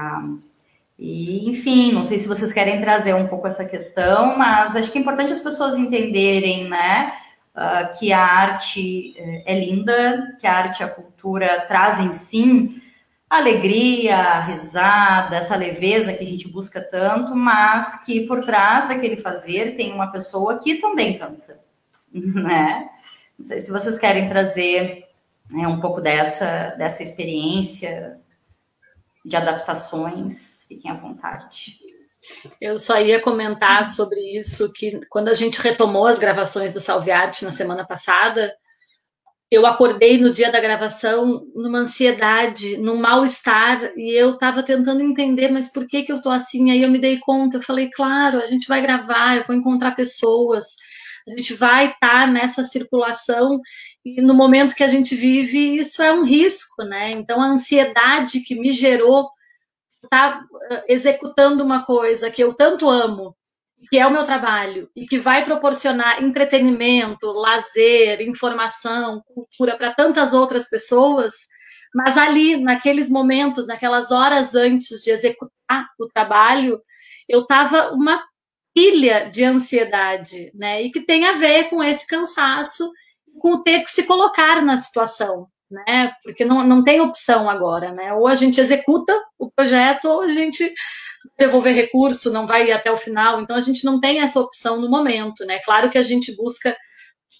e, enfim, não sei se vocês querem trazer um pouco essa questão, mas acho que é importante as pessoas entenderem, né, uh, que a arte eh, é linda, que a arte e a cultura trazem, sim, alegria, risada, essa leveza que a gente busca tanto, mas que por trás daquele fazer tem uma pessoa que também cansa, *laughs* né? Não sei se vocês querem trazer né, um pouco dessa, dessa experiência de adaptações, fiquem à vontade. Eu só ia comentar sobre isso, que quando a gente retomou as gravações do Salve Arte na semana passada, eu acordei no dia da gravação numa ansiedade, num mal-estar, e eu estava tentando entender, mas por que, que eu estou assim? Aí eu me dei conta, eu falei, claro, a gente vai gravar, eu vou encontrar pessoas, a gente vai estar tá nessa circulação, e no momento que a gente vive, isso é um risco, né? Então, a ansiedade que me gerou estar tá eh, executando uma coisa que eu tanto amo, que é o meu trabalho e que vai proporcionar entretenimento, lazer, informação, cultura para tantas outras pessoas, mas ali, naqueles momentos, naquelas horas antes de executar o trabalho, eu estava uma pilha de ansiedade, né? E que tem a ver com esse cansaço, com ter que se colocar na situação, né? Porque não, não tem opção agora, né? Ou a gente executa o projeto, ou a gente devolver recurso, não vai ir até o final. Então, a gente não tem essa opção no momento, né? Claro que a gente busca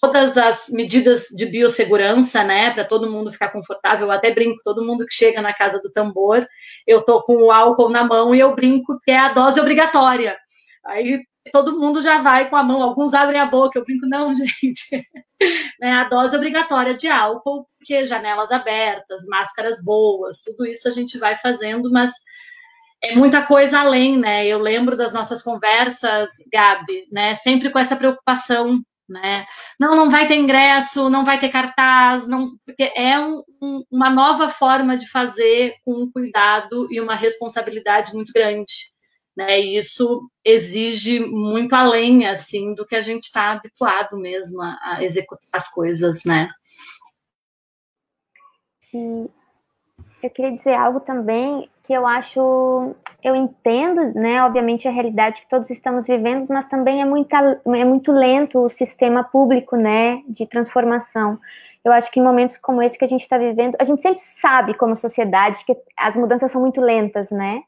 todas as medidas de biossegurança, né, para todo mundo ficar confortável. Eu até brinco, todo mundo que chega na casa do tambor, eu tô com o álcool na mão e eu brinco que é a dose obrigatória. Aí todo mundo já vai com a mão, alguns abrem a boca, eu brinco, não, *laughs* gente. né, a dose obrigatória de álcool, porque janelas abertas, máscaras boas, tudo isso a gente vai fazendo, mas é muita coisa além, né? Eu lembro das nossas conversas, Gabi, né? Sempre com essa preocupação, né? Não, não vai ter ingresso, não vai ter cartaz, não, porque é um, um, uma nova forma de fazer com um cuidado e uma responsabilidade muito grande, né? E isso exige muito além, assim, do que a gente está habituado mesmo a, a executar as coisas, né? E eu queria dizer algo também que eu acho, eu entendo, né, obviamente a realidade que todos estamos vivendo, mas também é muito, é muito lento o sistema público, né, de transformação. Eu acho que em momentos como esse que a gente está vivendo, a gente sempre sabe como sociedade que as mudanças são muito lentas, né,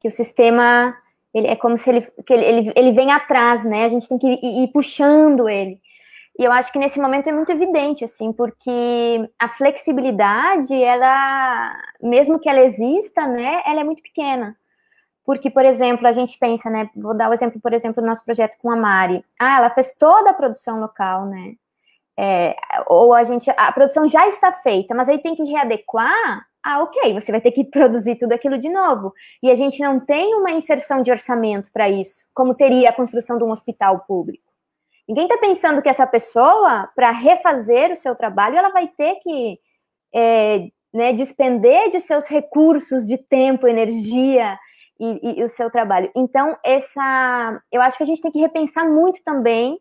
que o sistema ele é como se ele, que ele, ele, ele vem atrás, né, a gente tem que ir, ir puxando ele. E eu acho que nesse momento é muito evidente, assim, porque a flexibilidade, ela, mesmo que ela exista, né, ela é muito pequena. Porque, por exemplo, a gente pensa, né, vou dar o exemplo, por exemplo, do nosso projeto com a Mari. Ah, ela fez toda a produção local, né? É, ou a gente, a produção já está feita, mas aí tem que readequar. Ah, ok, você vai ter que *laughs* produzir tudo aquilo de novo. E a gente não tem uma inserção de orçamento para isso, como teria a construção de um hospital público. Ninguém está pensando que essa pessoa, para refazer o seu trabalho, ela vai ter que é, né, despender de seus recursos de tempo, energia e, e, e, o seu trabalho. Então, essa, eu acho que a gente tem que repensar muito também,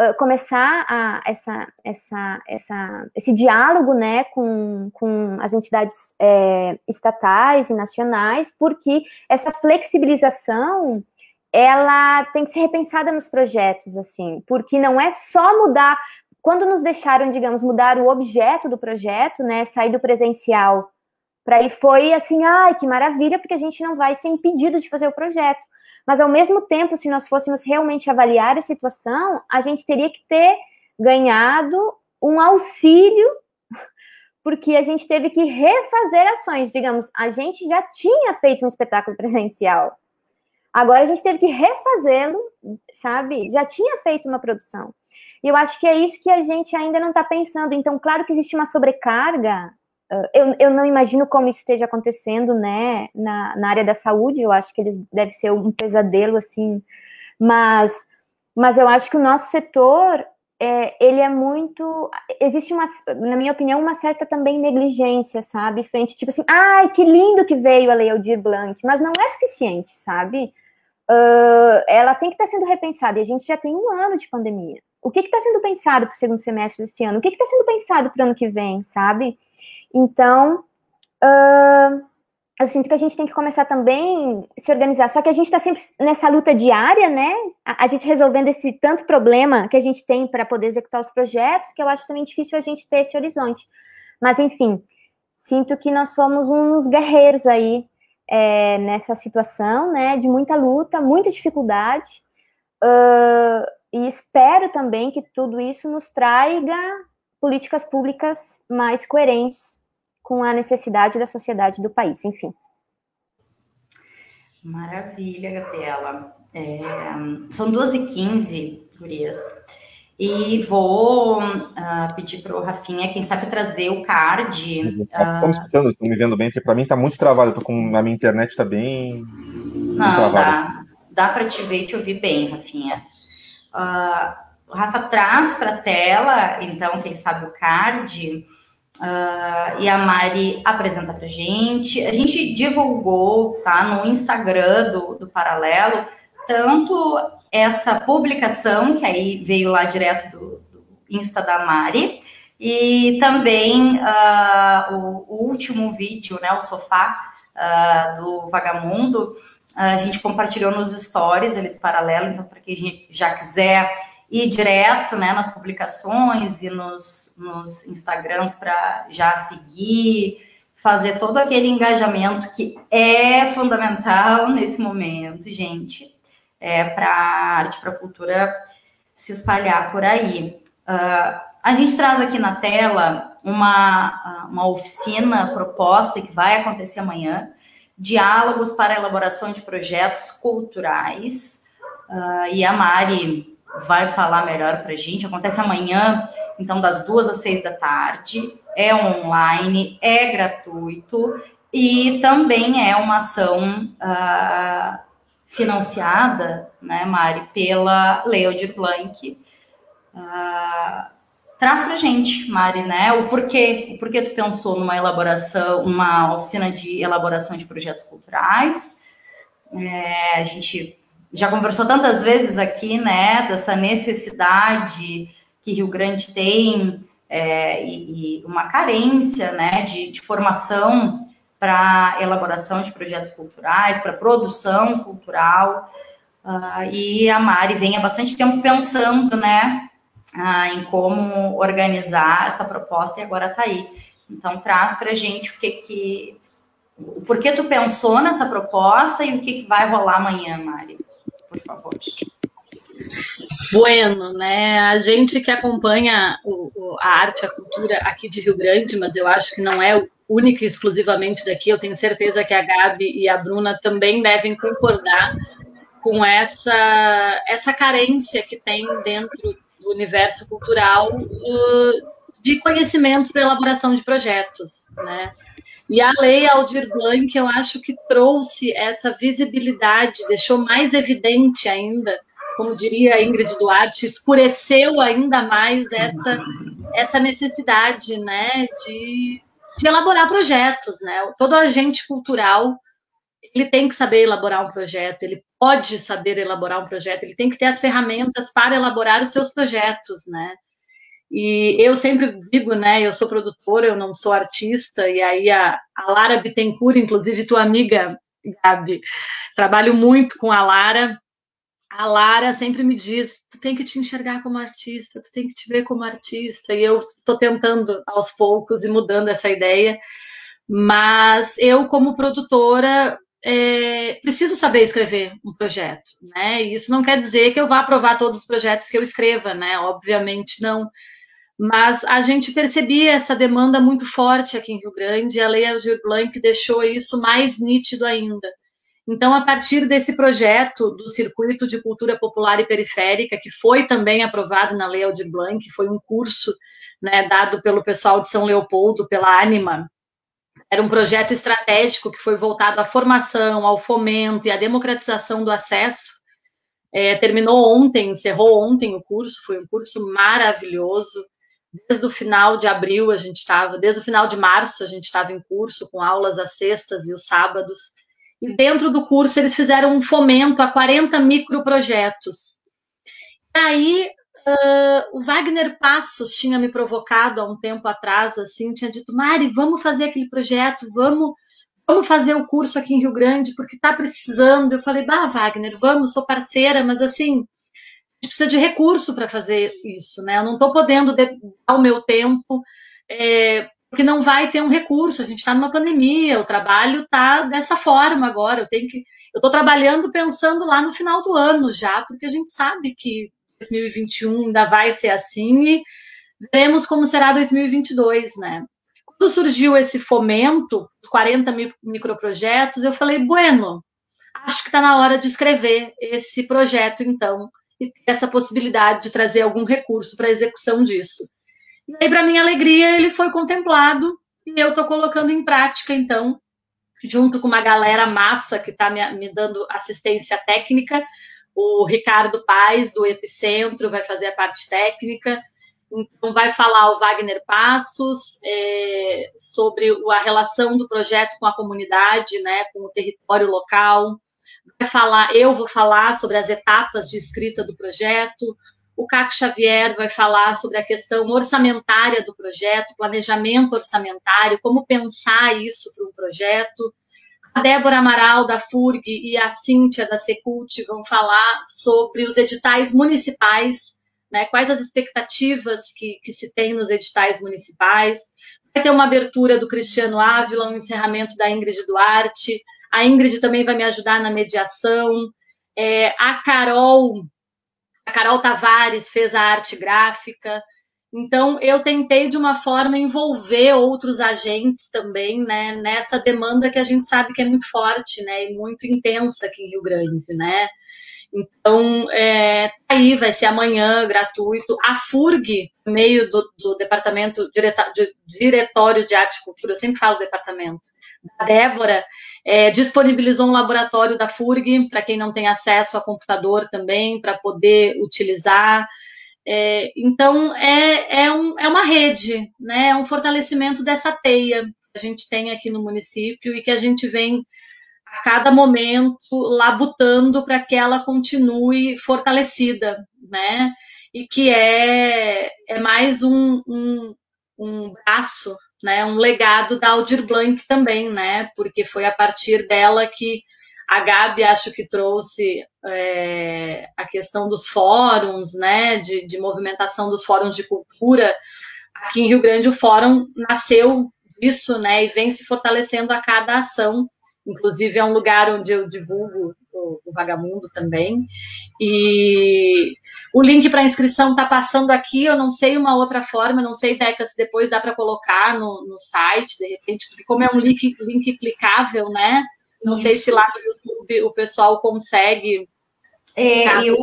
uh, começar a, essa, essa, essa, esse diálogo né, com, com as entidades é, estatais e nacionais, porque essa flexibilização ela tem que ser repensada nos projetos, assim, porque não é só mudar. Quando nos deixaram, digamos, mudar o objeto do projeto, né, sair do presencial para aí foi assim, ai, que maravilha, porque a gente não vai ser impedido de fazer o projeto. Mas ao mesmo tempo, se nós fôssemos realmente avaliar a situação, a gente teria que ter ganhado um auxílio, *laughs* porque a gente teve que refazer ações. Digamos, a gente já tinha feito um espetáculo presencial. Agora a gente teve que refazê-lo, sabe? Já tinha feito uma produção. E eu acho que é isso que a gente ainda não está pensando. Então, claro que existe uma sobrecarga. Eu, eu não imagino como isso esteja acontecendo, né, na, na área da saúde. Eu acho que eles deve ser um pesadelo, assim. Mas, mas eu acho que o nosso setor, é, ele é muito. Existe uma, na minha opinião, uma certa também negligência, sabe? Frente, tipo assim, ai, que lindo que veio a Lei Aldir Blanc, mas não é suficiente, sabe? Uh, ela tem que estar sendo repensada, e a gente já tem um ano de pandemia. O que está sendo pensado para o segundo semestre desse ano? O que está sendo pensado para o ano que vem, sabe? Então, uh, eu sinto que a gente tem que começar também a se organizar. Só que a gente está sempre nessa luta diária, né? A, a, gente resolvendo esse tanto problema que a gente tem para poder executar os projetos, que eu acho também difícil a gente ter esse horizonte. Mas, enfim, sinto que nós somos uns guerreiros aí é, nessa situação, né? De muita luta, muita dificuldade. Uh, e espero também que tudo isso nos traga políticas públicas mais coerentes com a necessidade da sociedade do país, enfim. Maravilha, Gabriela. É, são 2h15, Gurias. E vou uh, pedir para o Rafinha, quem sabe, trazer o card. Estamos uh... escutando, estão me vendo bem, porque para mim está muito travado. Tô com, a minha internet está bem. Não, dá, dá para te ver e te ouvir bem, Rafinha. Uh, o Rafa traz para a tela, então, quem sabe, o card. Uh, e a Mari apresenta para gente. A gente divulgou tá, no Instagram do, do Paralelo tanto essa publicação, que aí veio lá direto do, do Insta da Mari, e também uh, o, o, último vídeo, né, o sofá uh, do Vagamundo, a gente compartilhou nos stories ali do Paralelo, então para quem já quiser ir direto né, nas publicações e nos, nos Instagrams para já seguir, fazer todo aquele engajamento que é fundamental *laughs* nesse momento, gente, é, para arte, para cultura se espalhar por aí. Uh, a gente traz aqui na tela uma, uma oficina proposta que vai acontecer amanhã, diálogos para elaboração de projetos culturais. Uh, e a Mari vai falar melhor para a gente. Acontece amanhã, então, das duas às seis da tarde. É online, é gratuito e também é uma ação uh, financiada, né, Mari, pela Leo de Blanc. Uh, traz para gente, Mari, né, o porquê, o porquê tu pensou numa elaboração, uma oficina de elaboração de projetos culturais. É, a gente já conversou tantas vezes aqui, né, dessa necessidade que Rio Grande tem é, e, e, uma carência né, de, de formação para elaboração de projetos culturais, para produção cultural. Uh, e a Mari vem há bastante tempo pensando né, uh, em como organizar essa proposta e agora está aí. Então, traz para gente o que que. O porquê tu pensou nessa proposta e o que, que vai rolar amanhã, Mari, por favor. Bueno, né? A gente que acompanha o, o, a arte, a cultura aqui de Rio Grande, mas eu acho que não é única e exclusivamente daqui, eu tenho certeza que a Gabi e a Bruna também devem concordar com essa, essa carência que tem dentro do universo cultural uh, de conhecimentos para elaboração de projetos, né? E a lei Aldir Blanc, eu acho que trouxe essa visibilidade, deixou mais evidente ainda como diria a Ingrid Duarte, escureceu ainda mais essa, essa necessidade né, de, de elaborar projetos. Né? Todo agente cultural ele tem que saber elaborar um projeto, ele pode saber elaborar um projeto, ele tem que ter as ferramentas para elaborar os seus projetos, né? E eu sempre digo, né, eu sou produtora, eu não sou artista, e aí a, a Lara Bittencourt, inclusive tua amiga, Gabi, trabalho muito com a Lara, a Lara sempre me diz: tu tem que te enxergar como artista, tu tem que te ver como artista, e eu estou tentando aos poucos e mudando essa ideia, mas eu, como produtora, é, preciso saber escrever um projeto, né? E isso não quer dizer que eu vá aprovar todos os projetos que eu escreva, né? Obviamente não. Mas a gente percebia essa demanda muito forte aqui em Rio Grande, e a Lei Aldir Blanc deixou isso mais nítido ainda. Então, a partir desse projeto do Circuito de Cultura Popular e Periférica, que foi também aprovado na Lei Aldir Blanc, foi um curso né, dado pelo pessoal de São Leopoldo, pela Anima, era um projeto estratégico que foi voltado à formação, ao fomento e à democratização do acesso. É, terminou ontem, encerrou ontem o curso, foi um curso maravilhoso. Desde o final de abril a gente estava, desde o final de março a gente estava em curso, com aulas às sextas e os sábados. E dentro do curso eles fizeram um fomento a 40 microprojetos. Aí uh, o Wagner Passos tinha me provocado há um tempo atrás, assim, tinha dito, Mari, vamos fazer aquele projeto, vamos, vamos fazer o curso aqui em Rio Grande, porque está precisando. Eu falei, bah, Wagner, vamos, sou parceira, mas assim, precisa de recurso para fazer isso, né? Eu não estou podendo dar o meu tempo. É, porque não vai ter um recurso. A gente está numa pandemia, o trabalho está dessa forma agora. Eu tenho que, eu estou trabalhando pensando lá no final do ano já, porque a gente sabe que 2021 ainda vai ser assim e veremos como será 2022, né? Quando surgiu esse fomento, os 40 mil microprojetos, eu falei, bueno, acho que está na hora de escrever esse projeto, então, e ter essa possibilidade de trazer algum recurso para a execução disso. E aí, para minha alegria, ele foi contemplado e eu estou colocando em prática, então, junto com uma galera massa que está me, me, dando assistência técnica. O Ricardo Paz, do Epicentro, vai fazer a parte técnica. Então, vai falar o Wagner Passos é, sobre a relação do projeto com a comunidade, né, com o território local. Falar, eu vou falar sobre as etapas de escrita do projeto. O Caco Xavier vai falar sobre a questão orçamentária do projeto, planejamento orçamentário, como pensar isso para um projeto. A Débora Amaral, da FURG, e a Cíntia, da Secult, vão falar sobre os editais municipais, né, quais as expectativas que, que se tem nos editais municipais. Vai ter uma abertura do Cristiano Ávila, um encerramento da Ingrid Duarte. A Ingrid também vai me ajudar na mediação. É, a Carol a Carol Tavares fez a arte gráfica. Então, eu tentei, de uma forma, envolver outros agentes também, né, nessa demanda que a gente sabe que é muito forte, né, e muito intensa aqui em Rio Grande, né. Então, é, tá aí vai ser amanhã, gratuito. A FURG, meio do, do Departamento de, Diretório de Arte e Cultura, eu sempre falo departamento, da Débora, é, disponibilizou um laboratório da FURG para quem não tem acesso a computador também, para poder utilizar. É, então, é, é, um, é uma rede, né? é um fortalecimento dessa teia que a gente tem aqui no município e que a gente vem a cada momento labutando para que ela continue fortalecida, né? e que é, é mais um, um, um braço, né, um legado da Aldir Blanc também, né, porque foi a partir dela que a Gabi acho que trouxe é, a questão dos fóruns, né, de, de movimentação dos fóruns de cultura. Aqui em Rio Grande o fórum nasceu disso, né, e vem se fortalecendo a cada ação. Inclusive é um lugar onde eu divulgo o, o Vagamundo também. E o link para inscrição está passando aqui. Eu não sei uma outra forma, não sei, Deca, se depois dá para colocar no, no site, de repente, porque como é um link, link clicável, né? Não Isso. sei se lá no YouTube o pessoal consegue é, eu,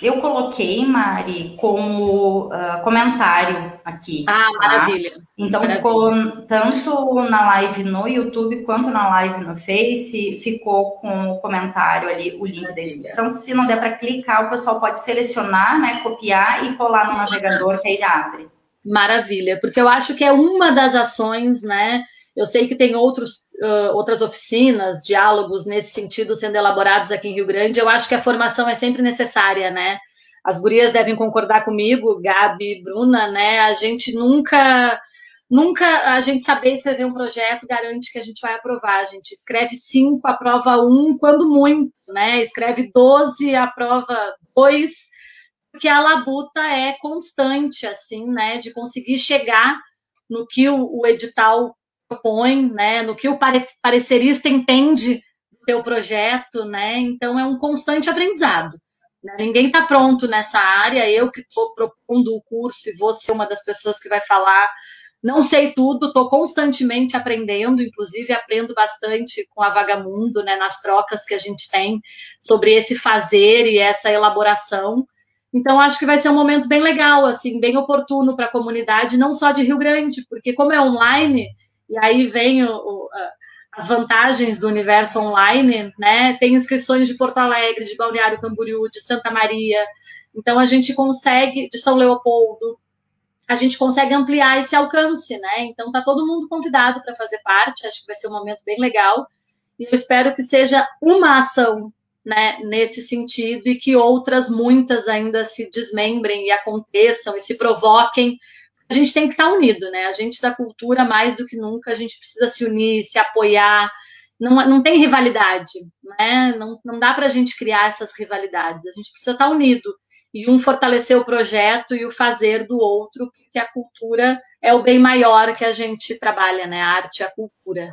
eu coloquei, Mari, como uh, comentário aqui. Ah, tá? maravilha. Então maravilha. ficou tanto na live no YouTube quanto na live no Face, ficou com o comentário ali, o link maravilha. da inscrição. Se não der para clicar, o pessoal pode selecionar, né, copiar e colar no navegador que aí abre. Maravilha, porque eu acho que é uma das ações, né? Eu sei que tem outros, uh, outras oficinas, diálogos nesse sentido sendo elaborados aqui em Rio Grande. Eu acho que a formação é sempre necessária, né? As gurias devem concordar comigo, Gabi, Bruna, né? A gente nunca, nunca a gente saber escrever um projeto garante que a gente vai aprovar. A gente escreve cinco, aprova um, quando muito, né? Escreve doze, aprova dois, porque a labuta é constante, assim, né? De conseguir chegar no que o, o edital propõe, né, no que o parecerista entende do teu projeto, né? Então é um constante aprendizado. Né? Ninguém está pronto nessa área. Eu que estou propondo o curso e vou ser uma das pessoas que vai falar. Não sei tudo, estou constantemente aprendendo, inclusive aprendo bastante com a Vagamundo, né, nas trocas que a gente tem sobre esse fazer e essa elaboração. Então, acho que vai ser um momento bem legal, assim, bem oportuno para a comunidade, não só de Rio Grande, porque como é online, e aí vem o, o, as vantagens do universo online, né? Tem inscrições de Porto Alegre, de Balneário Camboriú, de Santa Maria. Então a gente consegue, de São Leopoldo, a gente consegue ampliar esse alcance, né? Então tá todo mundo convidado para fazer parte, acho que vai ser um momento bem legal. E eu espero que seja uma ação, né, nesse sentido e que outras muitas ainda se desmembrem e aconteçam e se provoquem a gente tem que estar unido, né? A gente da cultura, mais do que nunca, a gente precisa se unir, se apoiar. Não, não tem rivalidade, né? Não, não dá para a gente criar essas rivalidades. A gente precisa estar unido e um fortalecer o projeto e o fazer do outro, porque a cultura é o bem maior que a gente trabalha, né? A arte a cultura.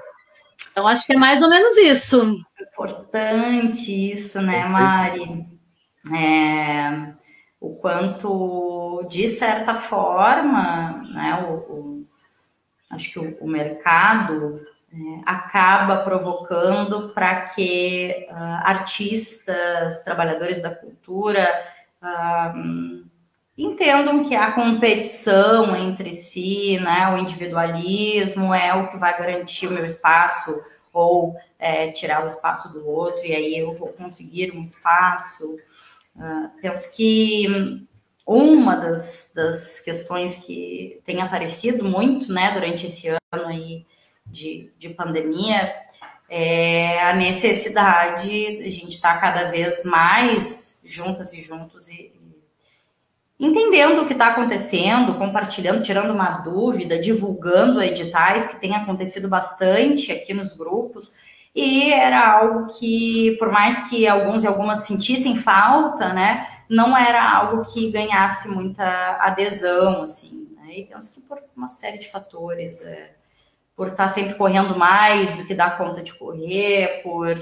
Então, acho que é mais ou menos isso. Importante isso, né, Mari? É, o quanto, de certa forma, né, o, o acho que o, o mercado né, acaba provocando para que uh, artistas, trabalhadores da cultura, uh, entendam que a competição entre si, né, o individualismo é o que vai garantir o meu espaço ou é, tirar o espaço do outro, e aí eu vou conseguir um espaço. Uh, penso que uma das, das questões que tem aparecido muito né, durante esse ano aí de, de pandemia é a necessidade de a gente estar cada vez mais juntas e juntos e, entendendo o que está acontecendo, compartilhando, tirando uma dúvida, divulgando editais, que tem acontecido bastante aqui nos grupos, e era algo que, por mais que alguns e algumas sentissem falta, né, não era algo que ganhasse muita adesão, assim, né, e penso que por uma série de fatores, é, por estar sempre correndo mais do que dá conta de correr, por,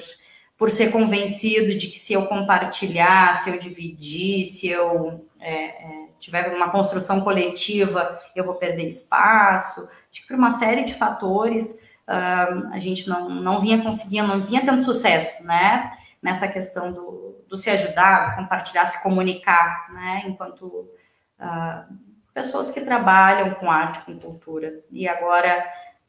por ser convencido de que se eu compartilhar, se eu dividir, se eu é, é, tiver uma construção coletiva, eu vou perder espaço, acho que por uma série de fatores, a gente não, não vinha conseguindo, não vinha tendo sucesso, né? Nessa questão do, do se ajudar, compartilhar, se comunicar, né? Enquanto uh, pessoas que trabalham com arte, com cultura. E agora,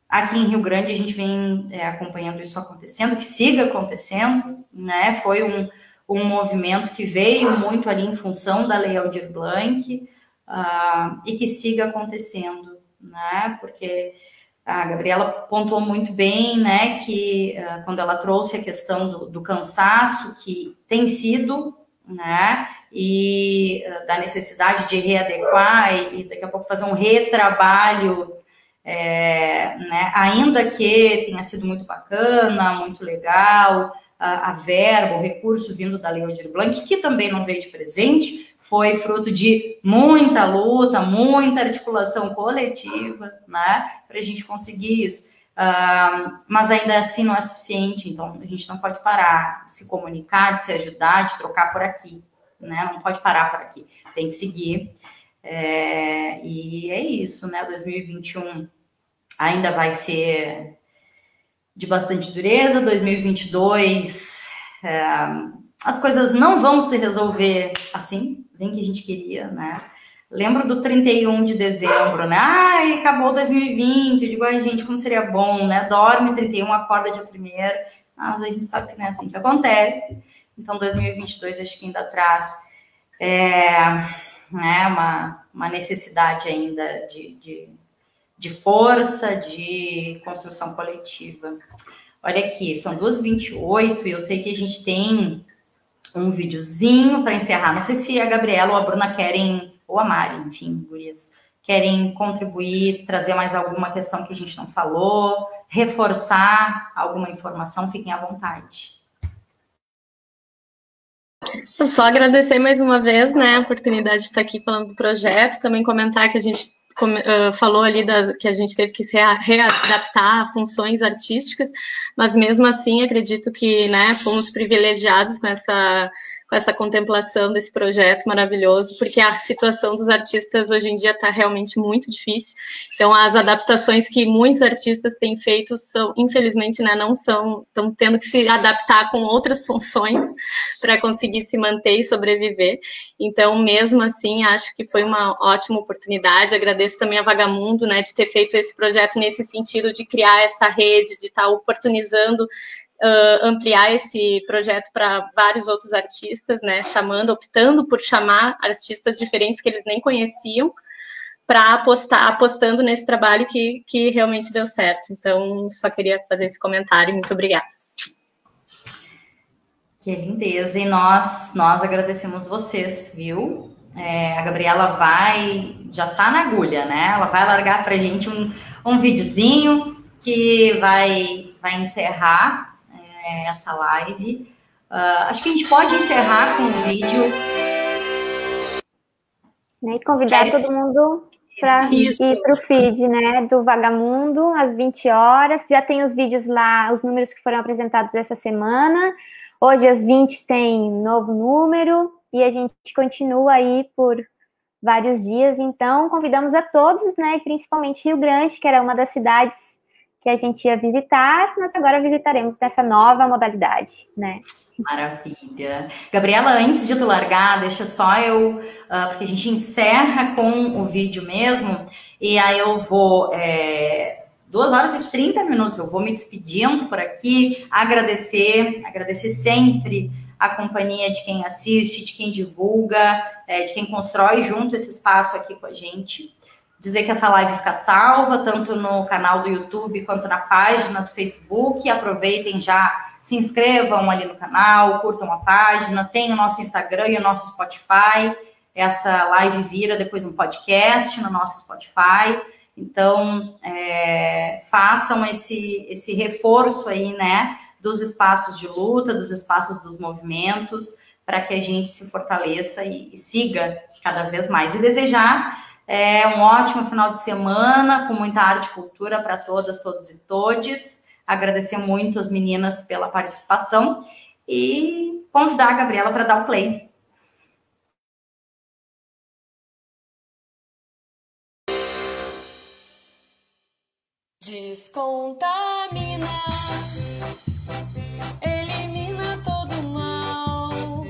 aqui em Rio Grande, a gente vem é, acompanhando isso acontecendo, que siga acontecendo, né? Foi um, um movimento que veio muito ali em função da Lei Aldir Blanc uh, e que siga acontecendo, né? Porque a Gabriela pontuou muito bem, né, que uh, quando ela trouxe a questão do, do, cansaço, que tem sido né? E uh, da necessidade de readequar e, e, daqui a pouco fazer um retrabalho, é, né? Ainda que tenha sido muito bacana, muito legal, a, verba, o recurso vindo da Lei Aldir Blanc, que também não veio de presente, foi fruto de muita luta, muita articulação coletiva, né? Para a gente conseguir isso. Uh, mas ainda assim não é suficiente, então a gente não pode parar de se comunicar, de se ajudar, de trocar por aqui, né? Não pode parar por aqui, tem que seguir. É, e é isso, né? 2021 ainda vai ser de bastante dureza, 2022 é, as coisas não vão se resolver assim, bem que a gente queria, né? Lembro do 31 de dezembro, né? Ai, acabou 2020. Eu digo, ai, gente, como seria bom, né? Dorme 31, acorda dia 1 Mas a gente sabe que não é assim que acontece. Então, 2022 acho que ainda traz é, né, uma, uma necessidade ainda de, de, de força, de construção coletiva. Olha aqui, são 2h28 e eu sei que a gente tem um videozinho para encerrar. Não sei se a Gabriela ou a Bruna querem ou a Mari, enfim, gurias, querem contribuir, trazer mais alguma questão que a gente não falou, reforçar alguma informação, fiquem à vontade. Só agradecer mais uma vez, né, a oportunidade de estar aqui falando do projeto, também comentar que a gente falou ali da, que a gente teve que se readaptar a funções artísticas, mas mesmo assim acredito que, né, fomos privilegiados com essa com essa contemplação desse projeto maravilhoso, porque a situação dos artistas hoje em dia está realmente muito difícil. Então, as adaptações que muitos artistas têm feito são, infelizmente, né, não são, estão tendo que se adaptar com outras *laughs* funções para conseguir se manter e sobreviver. Então, mesmo assim, acho que foi uma ótima oportunidade. Agradeço também a Vagamundo, né, de ter feito esse projeto nesse sentido de criar essa rede, de estar tá oportunizando uh, ampliar esse projeto para vários outros artistas, né? Chamando, optando por chamar artistas diferentes que eles nem conheciam para apostar, apostando nesse trabalho que, que realmente deu certo. Então, só queria fazer esse comentário. Muito obrigada. Que lindeza. E nós, nós agradecemos vocês, viu? É, a Gabriela vai, já tá na agulha, né? Ela vai largar para gente um, um videozinho que vai, vai encerrar é, essa live. Uh, acho que a gente pode encerrar com o vídeo. Né, e convidar Quer todo mundo para ir para o feed né, do Vagamundo às 20 horas. Já tem os vídeos lá, os números que foram apresentados essa semana. Hoje às 20 tem novo número e a gente continua aí por vários dias. Então, convidamos a todos, né, principalmente Rio Grande, que era uma das cidades que a gente ia visitar, mas agora visitaremos nessa nova modalidade, né? Maravilha. Gabriela, antes de tu largar, deixa só eu, uh, porque a gente encerra com o vídeo mesmo, e aí eu vou. É, duas horas e 30 minutos, eu vou me despedindo por aqui, agradecer, agradecer sempre a companhia de quem assiste, de quem divulga, é, de quem constrói junto esse espaço aqui com a gente dizer que essa live fica salva, tanto no canal do YouTube quanto na página do Facebook. Aproveitem já, se inscrevam ali no canal, curtam a página, tem o nosso Instagram e o nosso Spotify. Essa live vira depois um podcast no nosso Spotify. Então, é, façam esse, esse reforço aí, né, dos espaços de luta, dos espaços dos movimentos, para que a gente se fortaleça e, e siga cada vez mais. E desejar é um ótimo final de semana com muita arte e cultura para todas, todos e todes. Agradecer muito as meninas pela participação e convidar a Gabriela para dar o play. Descontamina, elimina todo mal,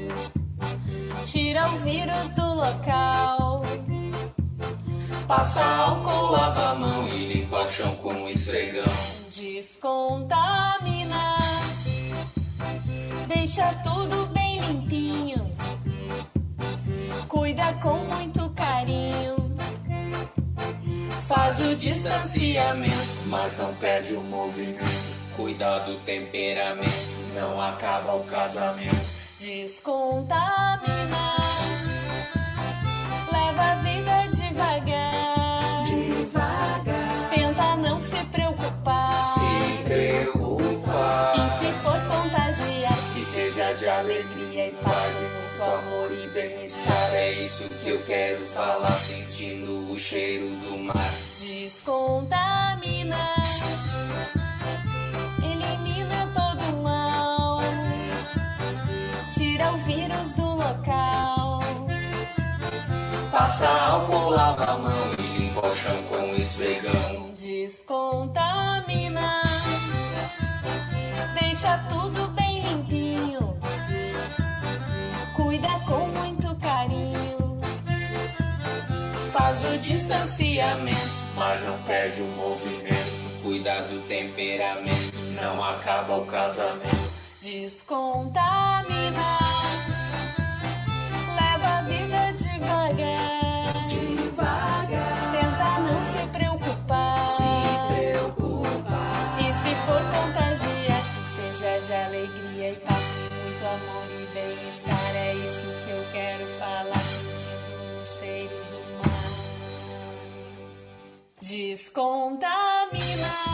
tira o vírus do local. Passa álcool, lava a mão e limpa o chão com esfregão. Descontamina, deixa tudo bem limpinho. Cuida com muito carinho. Faz o distanciamento, mas não perde o movimento. Cuida do temperamento, não acaba o casamento Descontamina. Isso que eu quero falar, sentindo o cheiro do mar. descontamina. Elimina todo o mal. Tira o vírus do local. Passa álcool, lava a mão e limpa o chão com esfregão. Descontamina. Deixa tudo bem limpinho. Cuida com muito Faz o distanciamento, mas não perde o movimento. Cuida do temperamento, não acaba o casamento. Descontamina. Leva a vida. Devagar, descontamina.